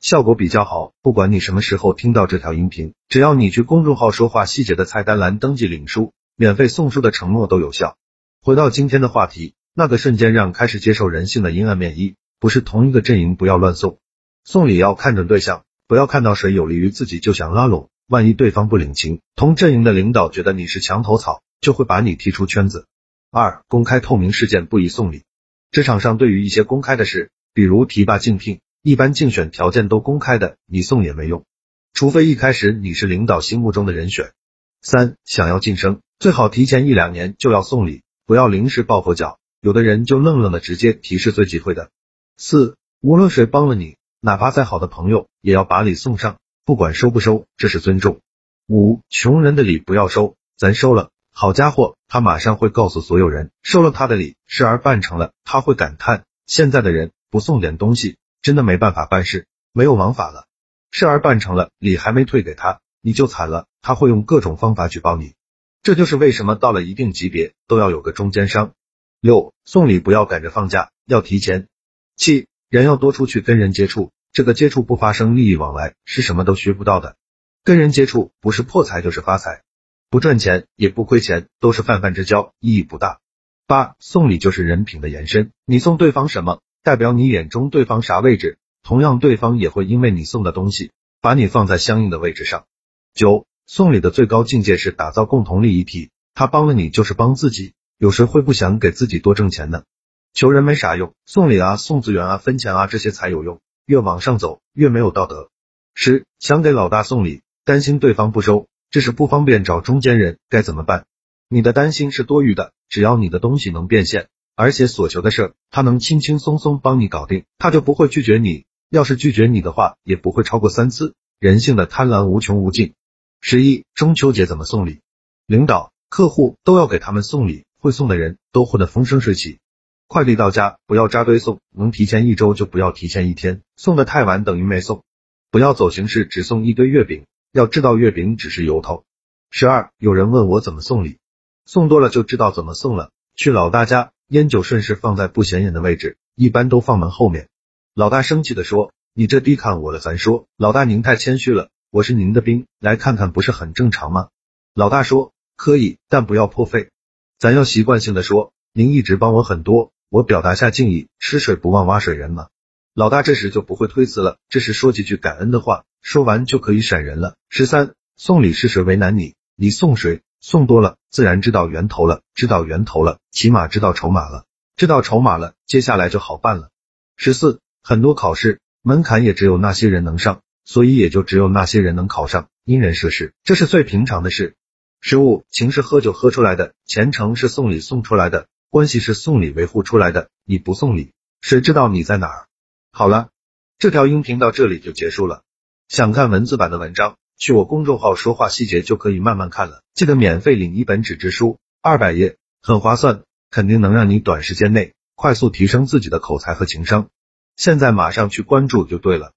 效果比较好，不管你什么时候听到这条音频，只要你去公众号说话细节的菜单栏登记领书，免费送书的承诺都有效。回到今天的话题，那个瞬间让开始接受人性的阴暗面一，不是同一个阵营不要乱送，送礼要看准对象，不要看到谁有利于自己就想拉拢，万一对方不领情，同阵营的领导觉得你是墙头草，就会把你踢出圈子。二，公开透明事件不宜送礼，职场上对于一些公开的事，比如提拔竞聘。一般竞选条件都公开的，你送也没用，除非一开始你是领导心目中的人选。三，想要晋升，最好提前一两年就要送礼，不要临时抱佛脚，有的人就愣愣的直接提示最忌讳的。四，无论谁帮了你，哪怕再好的朋友，也要把礼送上，不管收不收，这是尊重。五，穷人的礼不要收，咱收了，好家伙，他马上会告诉所有人，收了他的礼，事儿办成了，他会感叹，现在的人不送点东西。真的没办法办事，没有王法了。事儿办成了，礼还没退给他，你就惨了，他会用各种方法举报你。这就是为什么到了一定级别都要有个中间商。六，送礼不要赶着放假，要提前。七，人要多出去跟人接触，这个接触不发生利益往来，是什么都学不到的。跟人接触不是破财就是发财，不赚钱也不亏钱，都是泛泛之交，意义不大。八，送礼就是人品的延伸，你送对方什么？代表你眼中对方啥位置，同样对方也会因为你送的东西，把你放在相应的位置上。九，送礼的最高境界是打造共同利益体，他帮了你就是帮自己，有谁会不想给自己多挣钱呢？求人没啥用，送礼啊、送资源啊、分钱啊这些才有用，越往上走越没有道德。十，想给老大送礼，担心对方不收，这是不方便找中间人，该怎么办？你的担心是多余的，只要你的东西能变现。而且所求的事，他能轻轻松松帮你搞定，他就不会拒绝你。要是拒绝你的话，也不会超过三次。人性的贪婪无穷无尽。十一，中秋节怎么送礼？领导、客户都要给他们送礼，会送的人都混得风生水起。快递到家不要扎堆送，能提前一周就不要提前一天，送的太晚等于没送。不要走形式，只送一堆月饼，要知道月饼只是由头。十二，有人问我怎么送礼，送多了就知道怎么送了。去老大家。烟酒顺势放在不显眼的位置，一般都放门后面。老大生气的说：“你这低看我了。”咱说：“老大您太谦虚了，我是您的兵，来看看不是很正常吗？”老大说：“可以，但不要破费。”咱要习惯性的说：“您一直帮我很多，我表达下敬意，吃水不忘挖水人嘛。”老大这时就不会推辞了，这时说几句感恩的话，说完就可以闪人了。十三，送礼是谁为难你，你送谁？送多了，自然知道源头了，知道源头了，起码知道筹码了，知道筹码了，接下来就好办了。十四，很多考试门槛也只有那些人能上，所以也就只有那些人能考上，因人设事，这是最平常的事。十五，情是喝酒喝出来的，前程是送礼送出来的，关系是送礼维护出来的，你不送礼，谁知道你在哪儿？好了，这条音频到这里就结束了。想看文字版的文章？去我公众号说话细节就可以慢慢看了，记得免费领一本纸质书，二百页，很划算，肯定能让你短时间内快速提升自己的口才和情商。现在马上去关注就对了。